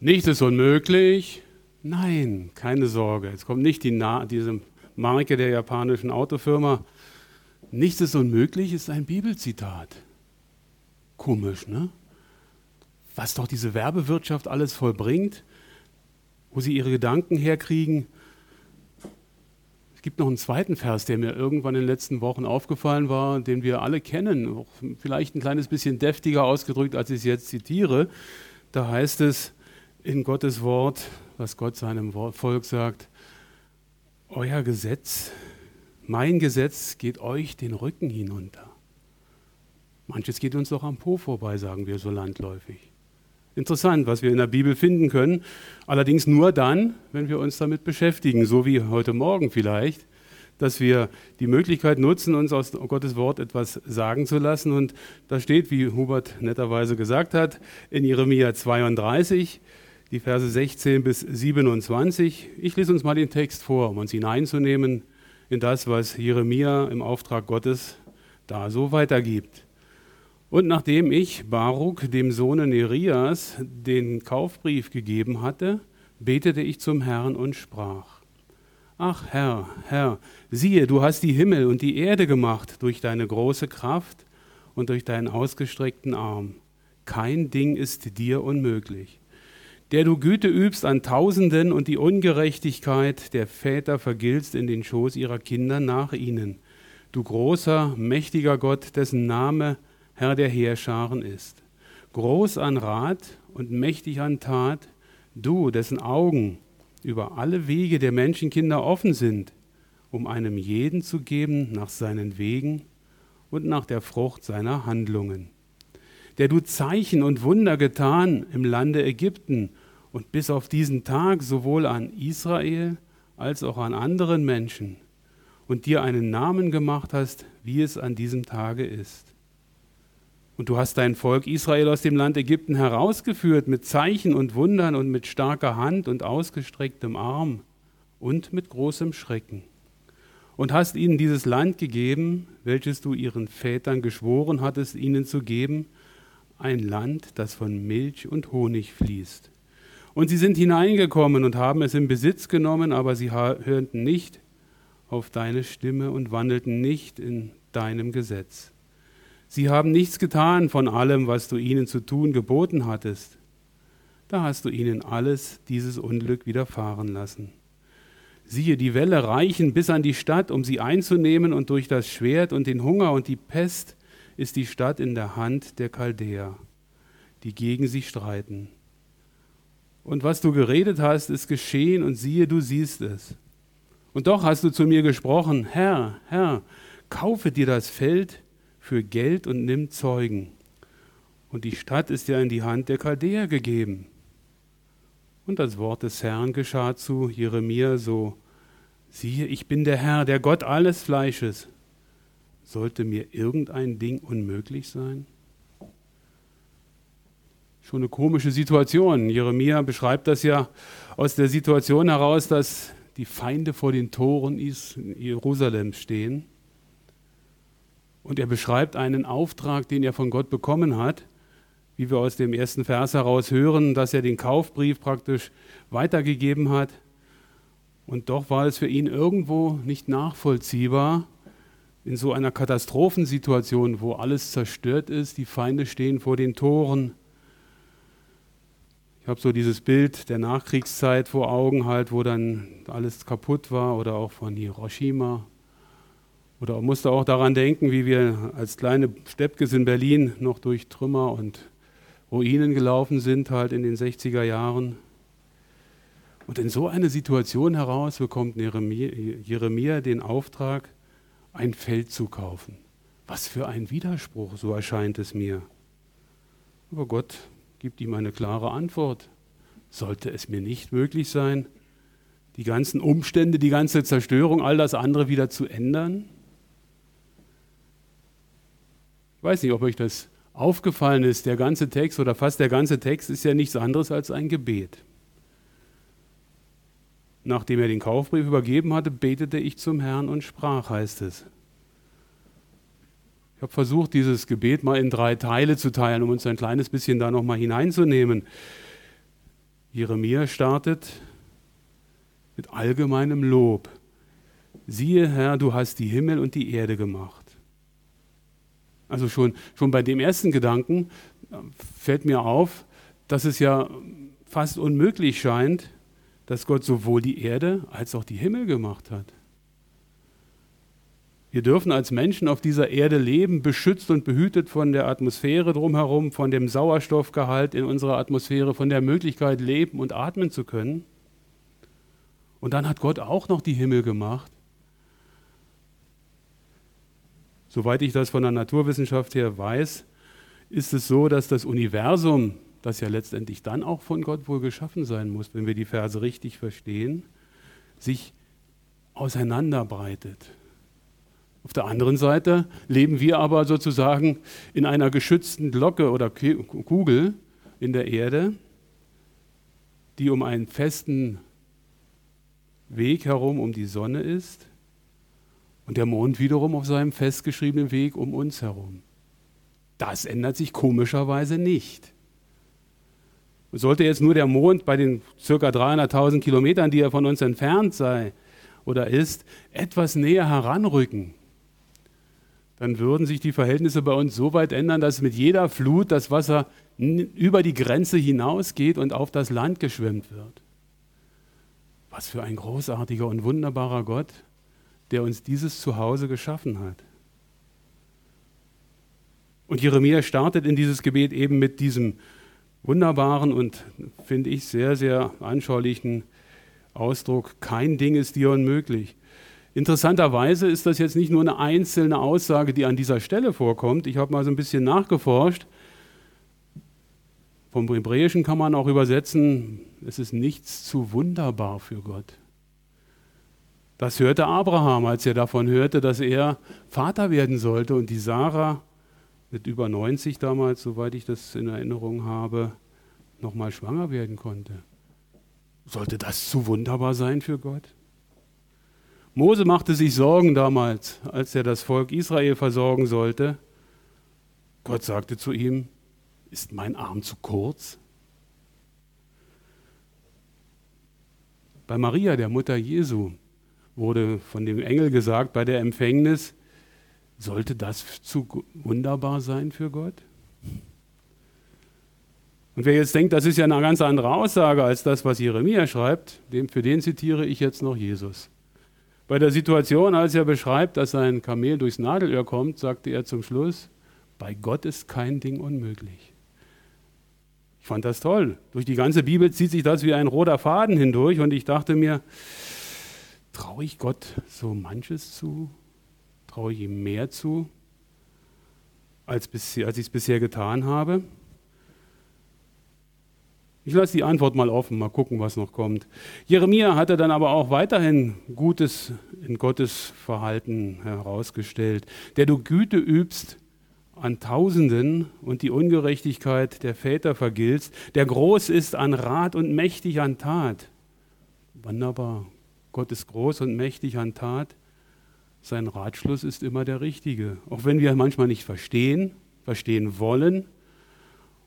Nichts ist unmöglich. Nein, keine Sorge. Jetzt kommt nicht die Na diese Marke der japanischen Autofirma. Nichts ist unmöglich ist ein Bibelzitat. Komisch, ne? Was doch diese Werbewirtschaft alles vollbringt, wo sie ihre Gedanken herkriegen. Es gibt noch einen zweiten Vers, der mir irgendwann in den letzten Wochen aufgefallen war, den wir alle kennen, vielleicht ein kleines bisschen deftiger ausgedrückt, als ich es jetzt zitiere. Da heißt es, in Gottes Wort, was Gott seinem Volk sagt, euer Gesetz, mein Gesetz geht euch den Rücken hinunter. Manches geht uns doch am Po vorbei, sagen wir so landläufig. Interessant, was wir in der Bibel finden können, allerdings nur dann, wenn wir uns damit beschäftigen, so wie heute Morgen vielleicht, dass wir die Möglichkeit nutzen, uns aus Gottes Wort etwas sagen zu lassen. Und da steht, wie Hubert netterweise gesagt hat, in Jeremia 32, die Verse 16 bis 27. Ich lese uns mal den Text vor, um uns hineinzunehmen in das, was Jeremia im Auftrag Gottes da so weitergibt. Und nachdem ich Baruk, dem Sohne Nerias, den Kaufbrief gegeben hatte, betete ich zum Herrn und sprach, Ach Herr, Herr, siehe, du hast die Himmel und die Erde gemacht durch deine große Kraft und durch deinen ausgestreckten Arm. Kein Ding ist dir unmöglich der du Güte übst an Tausenden und die Ungerechtigkeit der Väter vergiltst in den Schoß ihrer Kinder nach ihnen. Du großer, mächtiger Gott, dessen Name Herr der Heerscharen ist. Groß an Rat und mächtig an Tat, du, dessen Augen über alle Wege der Menschenkinder offen sind, um einem jeden zu geben nach seinen Wegen und nach der Frucht seiner Handlungen der du Zeichen und Wunder getan im Lande Ägypten und bis auf diesen Tag sowohl an Israel als auch an anderen Menschen und dir einen Namen gemacht hast, wie es an diesem Tage ist. Und du hast dein Volk Israel aus dem Land Ägypten herausgeführt mit Zeichen und Wundern und mit starker Hand und ausgestrecktem Arm und mit großem Schrecken. Und hast ihnen dieses Land gegeben, welches du ihren Vätern geschworen hattest, ihnen zu geben, ein Land, das von Milch und Honig fließt. Und sie sind hineingekommen und haben es in Besitz genommen, aber sie hörten nicht auf deine Stimme und wandelten nicht in deinem Gesetz. Sie haben nichts getan von allem, was du ihnen zu tun geboten hattest. Da hast du ihnen alles dieses Unglück widerfahren lassen. Siehe, die Wälle reichen bis an die Stadt, um sie einzunehmen, und durch das Schwert und den Hunger und die Pest ist die Stadt in der Hand der Chaldäer, die gegen sie streiten. Und was du geredet hast, ist geschehen, und siehe, du siehst es. Und doch hast du zu mir gesprochen, Herr, Herr, kaufe dir das Feld für Geld und nimm Zeugen. Und die Stadt ist ja in die Hand der Chaldäer gegeben. Und das Wort des Herrn geschah zu Jeremia so, siehe, ich bin der Herr, der Gott alles Fleisches. Sollte mir irgendein Ding unmöglich sein? Schon eine komische Situation. Jeremia beschreibt das ja aus der Situation heraus, dass die Feinde vor den Toren Jerusalems stehen. Und er beschreibt einen Auftrag, den er von Gott bekommen hat, wie wir aus dem ersten Vers heraus hören, dass er den Kaufbrief praktisch weitergegeben hat. Und doch war es für ihn irgendwo nicht nachvollziehbar, in so einer Katastrophensituation, wo alles zerstört ist, die Feinde stehen vor den Toren. Ich habe so dieses Bild der Nachkriegszeit vor Augen, halt, wo dann alles kaputt war oder auch von Hiroshima. Oder musste auch daran denken, wie wir als kleine Steppkes in Berlin noch durch Trümmer und Ruinen gelaufen sind, halt in den 60er Jahren. Und in so eine Situation heraus bekommt Jeremia, den Auftrag, ein Feld zu kaufen. Was für ein Widerspruch, so erscheint es mir. Aber Gott gibt ihm eine klare Antwort. Sollte es mir nicht möglich sein, die ganzen Umstände, die ganze Zerstörung, all das andere wieder zu ändern? Ich weiß nicht, ob euch das aufgefallen ist. Der ganze Text oder fast der ganze Text ist ja nichts anderes als ein Gebet. Nachdem er den Kaufbrief übergeben hatte, betete ich zum Herrn und sprach, heißt es. Ich habe versucht, dieses Gebet mal in drei Teile zu teilen, um uns ein kleines bisschen da nochmal hineinzunehmen. Jeremia startet mit allgemeinem Lob. Siehe Herr, du hast die Himmel und die Erde gemacht. Also schon, schon bei dem ersten Gedanken äh, fällt mir auf, dass es ja fast unmöglich scheint, dass Gott sowohl die Erde als auch die Himmel gemacht hat. Wir dürfen als Menschen auf dieser Erde leben, beschützt und behütet von der Atmosphäre drumherum, von dem Sauerstoffgehalt in unserer Atmosphäre, von der Möglichkeit, leben und atmen zu können. Und dann hat Gott auch noch die Himmel gemacht. Soweit ich das von der Naturwissenschaft her weiß, ist es so, dass das Universum, das ja letztendlich dann auch von Gott wohl geschaffen sein muss, wenn wir die Verse richtig verstehen, sich auseinanderbreitet. Auf der anderen Seite leben wir aber sozusagen in einer geschützten Glocke oder Kugel in der Erde, die um einen festen Weg herum um die Sonne ist und der Mond wiederum auf seinem festgeschriebenen Weg um uns herum. Das ändert sich komischerweise nicht. Sollte jetzt nur der Mond bei den ca. 300.000 Kilometern, die er von uns entfernt sei oder ist, etwas näher heranrücken, dann würden sich die Verhältnisse bei uns so weit ändern, dass mit jeder Flut das Wasser über die Grenze hinausgeht und auf das Land geschwemmt wird. Was für ein großartiger und wunderbarer Gott, der uns dieses Zuhause geschaffen hat. Und Jeremia startet in dieses Gebet eben mit diesem wunderbaren und, finde ich, sehr, sehr anschaulichen Ausdruck, kein Ding ist dir unmöglich. Interessanterweise ist das jetzt nicht nur eine einzelne Aussage, die an dieser Stelle vorkommt. Ich habe mal so ein bisschen nachgeforscht. Vom Hebräischen kann man auch übersetzen, es ist nichts zu wunderbar für Gott. Das hörte Abraham, als er davon hörte, dass er Vater werden sollte und die Sarah mit über 90 damals, soweit ich das in Erinnerung habe, nochmal schwanger werden konnte. Sollte das zu wunderbar sein für Gott? Mose machte sich Sorgen damals, als er das Volk Israel versorgen sollte. Gott sagte zu ihm, ist mein Arm zu kurz? Bei Maria, der Mutter Jesu, wurde von dem Engel gesagt bei der Empfängnis, sollte das zu wunderbar sein für Gott? Und wer jetzt denkt, das ist ja eine ganz andere Aussage als das, was Jeremia schreibt, für den zitiere ich jetzt noch Jesus. Bei der Situation, als er beschreibt, dass sein Kamel durchs Nadelöhr kommt, sagte er zum Schluss, bei Gott ist kein Ding unmöglich. Ich fand das toll. Durch die ganze Bibel zieht sich das wie ein roter Faden hindurch und ich dachte mir, traue ich Gott so manches zu? Traue ich ihm mehr zu, als, als ich es bisher getan habe? Ich lasse die Antwort mal offen, mal gucken, was noch kommt. Jeremia hatte dann aber auch weiterhin Gutes in Gottes Verhalten herausgestellt. Der du Güte übst an Tausenden und die Ungerechtigkeit der Väter vergiltst, der groß ist an Rat und mächtig an Tat. Wunderbar. Gott ist groß und mächtig an Tat. Sein Ratschluss ist immer der richtige. Auch wenn wir manchmal nicht verstehen, verstehen wollen,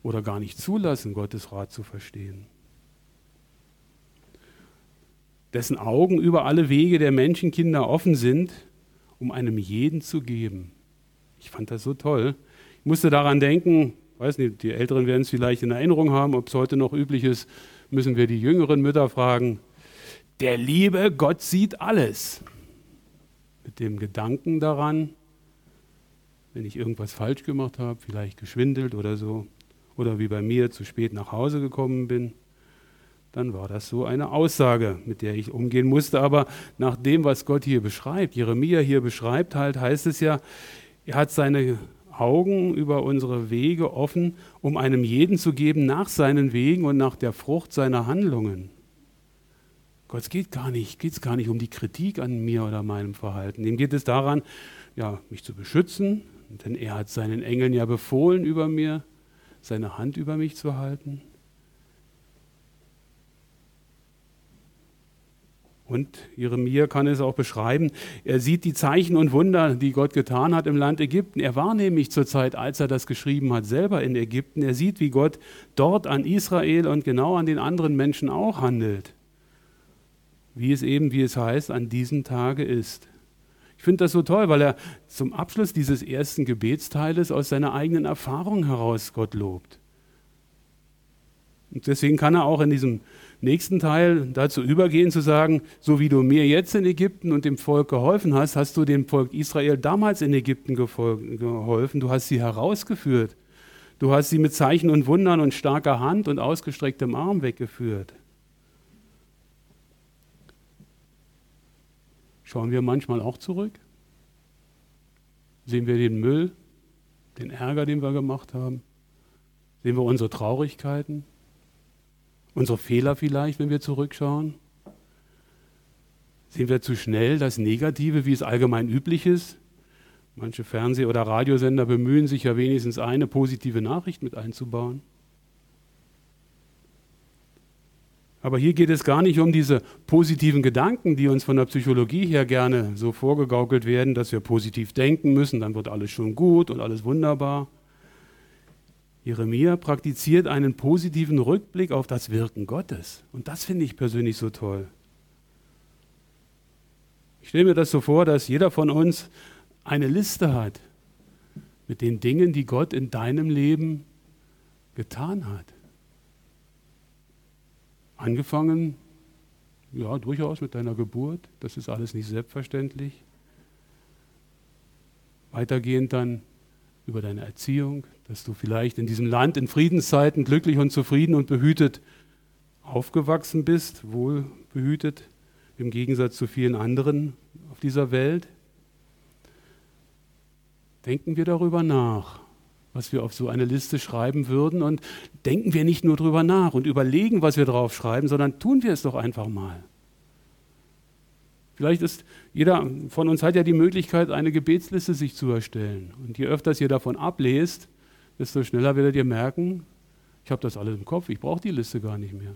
oder gar nicht zulassen, Gottes Rat zu verstehen. Dessen Augen über alle Wege der Menschenkinder offen sind, um einem jeden zu geben. Ich fand das so toll. Ich musste daran denken, weiß nicht, die Älteren werden es vielleicht in Erinnerung haben, ob es heute noch üblich ist, müssen wir die jüngeren Mütter fragen. Der liebe Gott sieht alles. Mit dem Gedanken daran, wenn ich irgendwas falsch gemacht habe, vielleicht geschwindelt oder so, oder wie bei mir zu spät nach Hause gekommen bin, dann war das so eine Aussage, mit der ich umgehen musste. Aber nach dem, was Gott hier beschreibt, Jeremia hier beschreibt, halt heißt es ja, er hat seine Augen über unsere Wege offen, um einem jeden zu geben nach seinen Wegen und nach der Frucht seiner Handlungen. Gott geht gar nicht, geht es gar nicht um die Kritik an mir oder meinem Verhalten. Ihm geht es daran, ja, mich zu beschützen, denn er hat seinen Engeln ja befohlen über mir, seine Hand über mich zu halten? Und Jeremia kann es auch beschreiben. Er sieht die Zeichen und Wunder, die Gott getan hat im Land Ägypten. Er war nämlich zur Zeit, als er das geschrieben hat, selber in Ägypten. Er sieht, wie Gott dort an Israel und genau an den anderen Menschen auch handelt. Wie es eben, wie es heißt, an diesem Tage ist. Ich finde das so toll, weil er zum Abschluss dieses ersten Gebetsteiles aus seiner eigenen Erfahrung heraus Gott lobt. Und deswegen kann er auch in diesem nächsten Teil dazu übergehen zu sagen, so wie du mir jetzt in Ägypten und dem Volk geholfen hast, hast du dem Volk Israel damals in Ägypten geholfen, du hast sie herausgeführt, du hast sie mit Zeichen und Wundern und starker Hand und ausgestrecktem Arm weggeführt. Schauen wir manchmal auch zurück? Sehen wir den Müll, den Ärger, den wir gemacht haben? Sehen wir unsere Traurigkeiten? Unsere Fehler vielleicht, wenn wir zurückschauen? Sind wir zu schnell das Negative, wie es allgemein üblich ist? Manche Fernseh- oder Radiosender bemühen sich ja wenigstens eine positive Nachricht mit einzubauen. Aber hier geht es gar nicht um diese positiven Gedanken, die uns von der Psychologie her gerne so vorgegaukelt werden, dass wir positiv denken müssen, dann wird alles schon gut und alles wunderbar. Jeremia praktiziert einen positiven Rückblick auf das Wirken Gottes. Und das finde ich persönlich so toll. Ich stelle mir das so vor, dass jeder von uns eine Liste hat mit den Dingen, die Gott in deinem Leben getan hat. Angefangen, ja, durchaus mit deiner Geburt, das ist alles nicht selbstverständlich. Weitergehend dann über deine Erziehung, dass du vielleicht in diesem Land in Friedenszeiten glücklich und zufrieden und behütet aufgewachsen bist, wohl behütet, im Gegensatz zu vielen anderen auf dieser Welt. Denken wir darüber nach, was wir auf so eine Liste schreiben würden und denken wir nicht nur darüber nach und überlegen, was wir drauf schreiben, sondern tun wir es doch einfach mal. Vielleicht ist jeder von uns hat ja die Möglichkeit, eine Gebetsliste sich zu erstellen. Und je öfter ihr davon ablest, desto schneller werdet ihr merken, ich habe das alles im Kopf, ich brauche die Liste gar nicht mehr.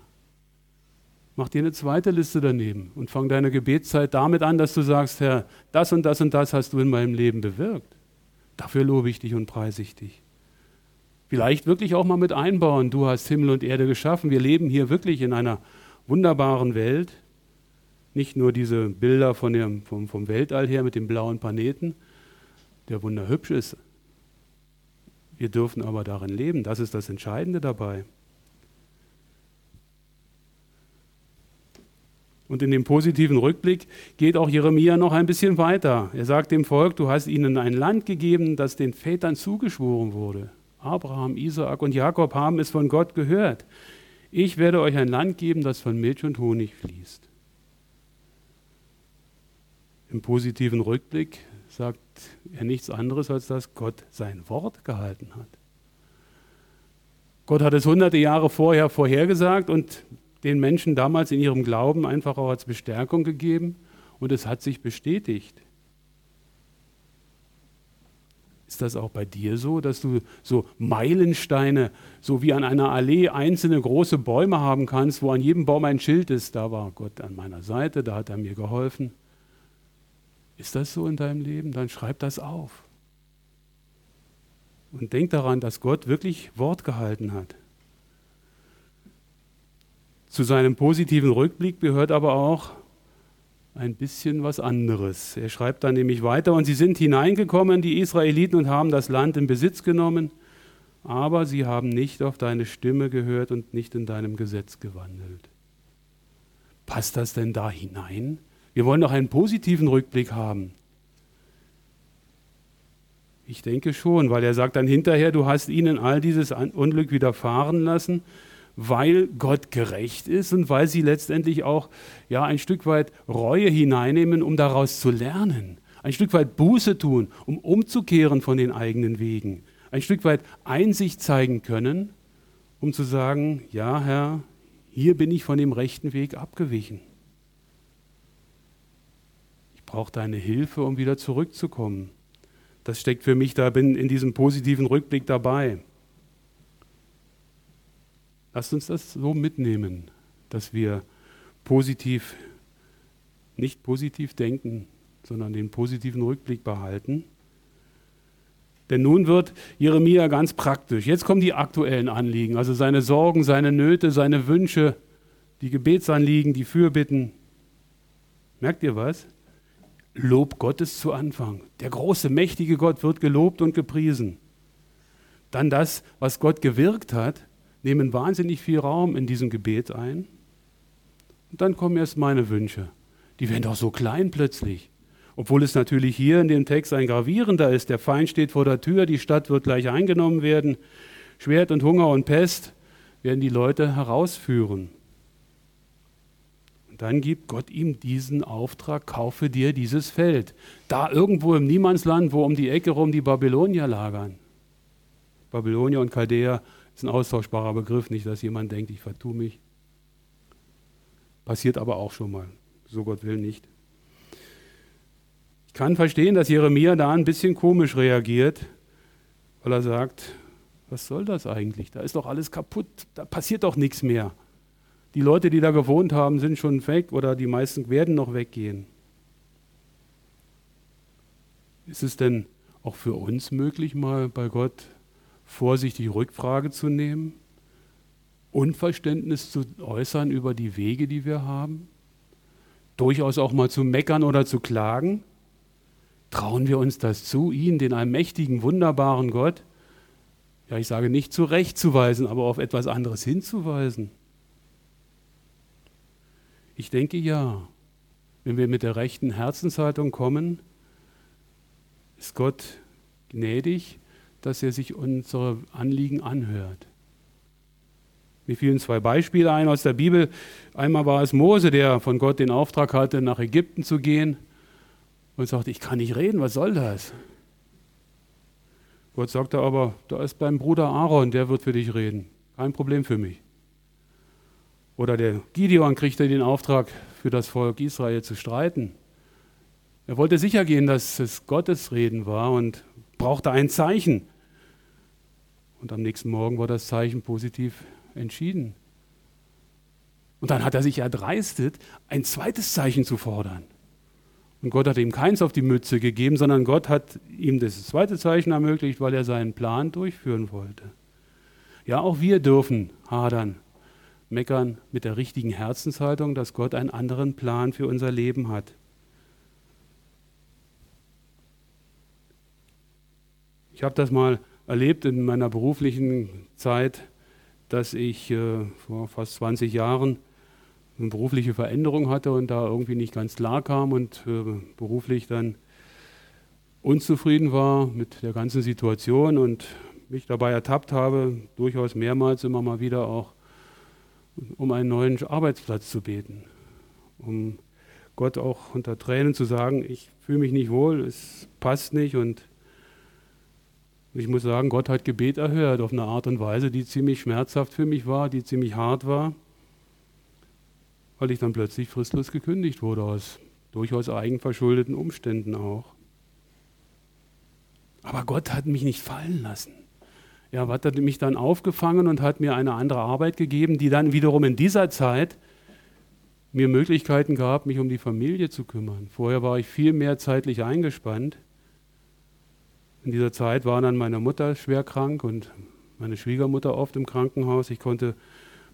Mach dir eine zweite Liste daneben und fang deine Gebetszeit damit an, dass du sagst, Herr, das und das und das hast du in meinem Leben bewirkt. Dafür lobe ich dich und preise ich dich. Vielleicht wirklich auch mal mit einbauen, du hast Himmel und Erde geschaffen, wir leben hier wirklich in einer wunderbaren Welt nicht nur diese Bilder von dem, vom, vom Weltall her mit dem blauen Planeten, der wunderhübsch ist. Wir dürfen aber darin leben. Das ist das Entscheidende dabei. Und in dem positiven Rückblick geht auch Jeremia noch ein bisschen weiter. Er sagt dem Volk, du hast ihnen ein Land gegeben, das den Vätern zugeschworen wurde. Abraham, Isaak und Jakob haben es von Gott gehört. Ich werde euch ein Land geben, das von Milch und Honig fließt. Im positiven Rückblick sagt er nichts anderes, als dass Gott sein Wort gehalten hat. Gott hat es hunderte Jahre vorher vorhergesagt und den Menschen damals in ihrem Glauben einfach auch als Bestärkung gegeben und es hat sich bestätigt. Ist das auch bei dir so, dass du so Meilensteine, so wie an einer Allee einzelne große Bäume haben kannst, wo an jedem Baum ein Schild ist? Da war Gott an meiner Seite, da hat er mir geholfen. Ist das so in deinem Leben? Dann schreib das auf. Und denk daran, dass Gott wirklich Wort gehalten hat. Zu seinem positiven Rückblick gehört aber auch ein bisschen was anderes. Er schreibt dann nämlich weiter, und sie sind hineingekommen, die Israeliten, und haben das Land in Besitz genommen, aber sie haben nicht auf deine Stimme gehört und nicht in deinem Gesetz gewandelt. Passt das denn da hinein? Wir wollen doch einen positiven Rückblick haben. Ich denke schon, weil er sagt dann hinterher, du hast ihnen all dieses Unglück widerfahren lassen, weil Gott gerecht ist und weil sie letztendlich auch ja, ein Stück weit Reue hineinnehmen, um daraus zu lernen. Ein Stück weit Buße tun, um umzukehren von den eigenen Wegen. Ein Stück weit Einsicht zeigen können, um zu sagen, ja Herr, hier bin ich von dem rechten Weg abgewichen brauche deine Hilfe, um wieder zurückzukommen. Das steckt für mich da bin in diesem positiven Rückblick dabei. Lasst uns das so mitnehmen, dass wir positiv Nicht positiv denken, sondern den positiven Rückblick behalten. Denn nun wird Jeremia ganz praktisch. Jetzt kommen die aktuellen Anliegen, also seine Sorgen, seine Nöte, seine Wünsche, die Gebetsanliegen, die Fürbitten. Merkt ihr was? Lob Gottes zu Anfang. Der große, mächtige Gott wird gelobt und gepriesen. Dann das, was Gott gewirkt hat, nehmen wahnsinnig viel Raum in diesem Gebet ein. Und dann kommen erst meine Wünsche. Die werden doch so klein plötzlich. Obwohl es natürlich hier in dem Text ein gravierender ist. Der Feind steht vor der Tür, die Stadt wird gleich eingenommen werden. Schwert und Hunger und Pest werden die Leute herausführen. Und dann gibt Gott ihm diesen Auftrag, kaufe dir dieses Feld. Da irgendwo im Niemandsland, wo um die Ecke rum die Babylonier lagern. Babylonier und Chaldäer ist ein austauschbarer Begriff, nicht, dass jemand denkt, ich vertue mich. Passiert aber auch schon mal, so Gott will nicht. Ich kann verstehen, dass Jeremia da ein bisschen komisch reagiert, weil er sagt, was soll das eigentlich? Da ist doch alles kaputt, da passiert doch nichts mehr. Die Leute, die da gewohnt haben, sind schon weg oder die meisten werden noch weggehen. Ist es denn auch für uns möglich, mal bei Gott vorsichtig Rückfrage zu nehmen? Unverständnis zu äußern über die Wege, die wir haben? Durchaus auch mal zu meckern oder zu klagen? Trauen wir uns das zu, ihn, den allmächtigen, wunderbaren Gott, ja, ich sage nicht zurechtzuweisen, aber auf etwas anderes hinzuweisen? Ich denke ja. Wenn wir mit der rechten Herzenshaltung kommen, ist Gott gnädig, dass er sich unsere Anliegen anhört. Mir fielen zwei Beispiele ein aus der Bibel. Einmal war es Mose, der von Gott den Auftrag hatte, nach Ägypten zu gehen und sagte, ich kann nicht reden, was soll das? Gott sagte aber, da ist beim Bruder Aaron, der wird für dich reden. Kein Problem für mich. Oder der Gideon kriegte den Auftrag, für das Volk Israel zu streiten. Er wollte sicher gehen, dass es Gottes Reden war und brauchte ein Zeichen. Und am nächsten Morgen war das Zeichen positiv entschieden. Und dann hat er sich erdreistet, ein zweites Zeichen zu fordern. Und Gott hat ihm keins auf die Mütze gegeben, sondern Gott hat ihm das zweite Zeichen ermöglicht, weil er seinen Plan durchführen wollte. Ja, auch wir dürfen hadern meckern mit der richtigen Herzenshaltung, dass Gott einen anderen Plan für unser Leben hat. Ich habe das mal erlebt in meiner beruflichen Zeit, dass ich äh, vor fast 20 Jahren eine berufliche Veränderung hatte und da irgendwie nicht ganz klar kam und äh, beruflich dann unzufrieden war mit der ganzen Situation und mich dabei ertappt habe, durchaus mehrmals immer mal wieder auch um einen neuen Arbeitsplatz zu beten, um Gott auch unter Tränen zu sagen, ich fühle mich nicht wohl, es passt nicht und ich muss sagen, Gott hat Gebet erhört auf eine Art und Weise, die ziemlich schmerzhaft für mich war, die ziemlich hart war, weil ich dann plötzlich fristlos gekündigt wurde aus durchaus eigenverschuldeten Umständen auch. Aber Gott hat mich nicht fallen lassen ja, hat er mich dann aufgefangen und hat mir eine andere Arbeit gegeben, die dann wiederum in dieser Zeit mir Möglichkeiten gab, mich um die Familie zu kümmern. Vorher war ich viel mehr zeitlich eingespannt. In dieser Zeit war dann meine Mutter schwer krank und meine Schwiegermutter oft im Krankenhaus. Ich konnte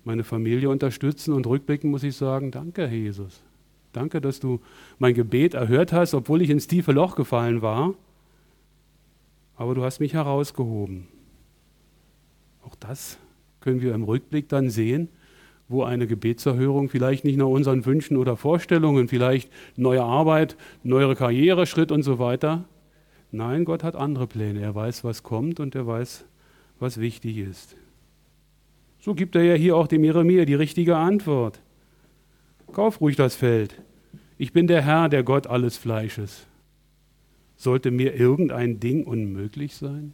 meine Familie unterstützen und rückblickend muss ich sagen, danke, Jesus. Danke, dass du mein Gebet erhört hast, obwohl ich ins tiefe Loch gefallen war. Aber du hast mich herausgehoben. Auch das können wir im Rückblick dann sehen, wo eine Gebetserhörung vielleicht nicht nach unseren Wünschen oder Vorstellungen, vielleicht neue Arbeit, neuere Karriere, Schritt und so weiter. Nein, Gott hat andere Pläne. Er weiß, was kommt und er weiß, was wichtig ist. So gibt er ja hier auch dem Jeremia die richtige Antwort. Kauf ruhig das Feld. Ich bin der Herr, der Gott alles Fleisches. Sollte mir irgendein Ding unmöglich sein?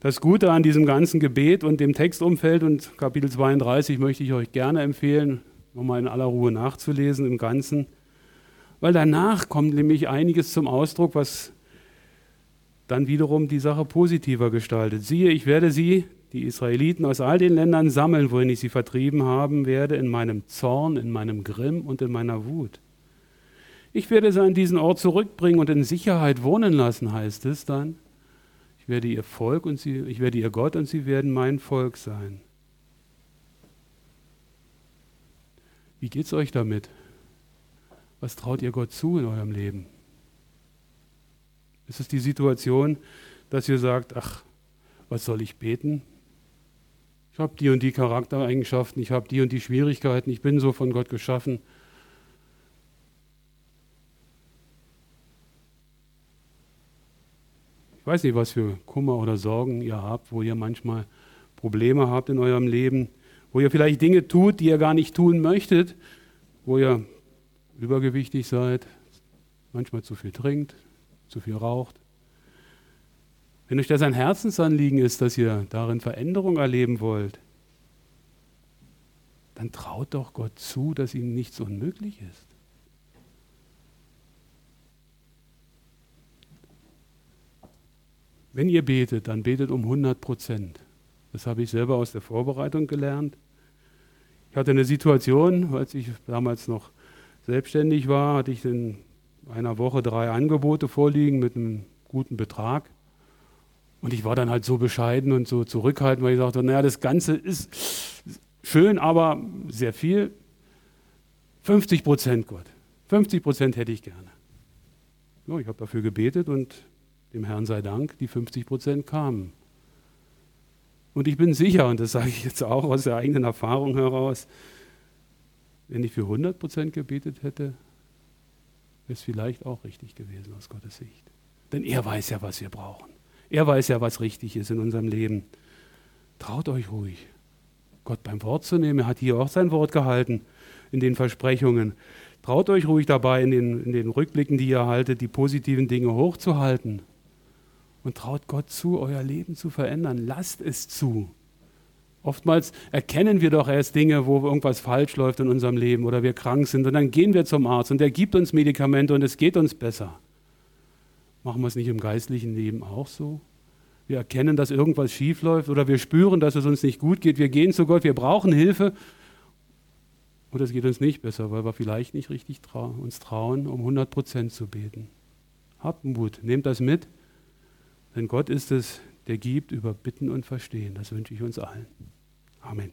Das Gute an diesem ganzen Gebet und dem Textumfeld und Kapitel 32 möchte ich euch gerne empfehlen, nochmal in aller Ruhe nachzulesen im Ganzen, weil danach kommt nämlich einiges zum Ausdruck, was dann wiederum die Sache positiver gestaltet. Siehe, ich werde sie, die Israeliten aus all den Ländern sammeln, wohin ich sie vertrieben haben werde, in meinem Zorn, in meinem Grimm und in meiner Wut. Ich werde sie an diesen Ort zurückbringen und in Sicherheit wohnen lassen, heißt es dann. Ich werde ihr Volk und sie, ich werde ihr Gott und sie werden mein Volk sein. Wie geht es euch damit? Was traut ihr Gott zu in eurem Leben? Ist es die Situation, dass ihr sagt, ach, was soll ich beten? Ich habe die und die Charaktereigenschaften, ich habe die und die Schwierigkeiten, ich bin so von Gott geschaffen. Ich weiß nicht, was für Kummer oder Sorgen ihr habt, wo ihr manchmal Probleme habt in eurem Leben, wo ihr vielleicht Dinge tut, die ihr gar nicht tun möchtet, wo ihr übergewichtig seid, manchmal zu viel trinkt, zu viel raucht. Wenn euch das ein Herzensanliegen ist, dass ihr darin Veränderung erleben wollt, dann traut doch Gott zu, dass ihm nichts unmöglich ist. Wenn ihr betet, dann betet um 100 Prozent. Das habe ich selber aus der Vorbereitung gelernt. Ich hatte eine Situation, als ich damals noch selbstständig war, hatte ich in einer Woche drei Angebote vorliegen mit einem guten Betrag. Und ich war dann halt so bescheiden und so zurückhaltend, weil ich sagte, naja, das Ganze ist schön, aber sehr viel. 50 Prozent, Gott. 50 Prozent hätte ich gerne. Ja, ich habe dafür gebetet und dem Herrn sei Dank, die 50 Prozent kamen. Und ich bin sicher, und das sage ich jetzt auch aus der eigenen Erfahrung heraus, wenn ich für 100 Prozent gebetet hätte, wäre es vielleicht auch richtig gewesen aus Gottes Sicht. Denn er weiß ja, was wir brauchen. Er weiß ja, was richtig ist in unserem Leben. Traut euch ruhig, Gott beim Wort zu nehmen. Er hat hier auch sein Wort gehalten in den Versprechungen. Traut euch ruhig dabei, in den, in den Rückblicken, die ihr haltet, die positiven Dinge hochzuhalten und traut Gott zu, euer Leben zu verändern. Lasst es zu. Oftmals erkennen wir doch erst Dinge, wo irgendwas falsch läuft in unserem Leben oder wir krank sind und dann gehen wir zum Arzt und der gibt uns Medikamente und es geht uns besser. Machen wir es nicht im geistlichen Leben auch so? Wir erkennen, dass irgendwas schief läuft oder wir spüren, dass es uns nicht gut geht. Wir gehen zu Gott, wir brauchen Hilfe und es geht uns nicht besser, weil wir vielleicht nicht richtig trau uns trauen, um 100 Prozent zu beten. Habt Mut, nehmt das mit. Denn Gott ist es, der gibt über Bitten und Verstehen. Das wünsche ich uns allen. Amen.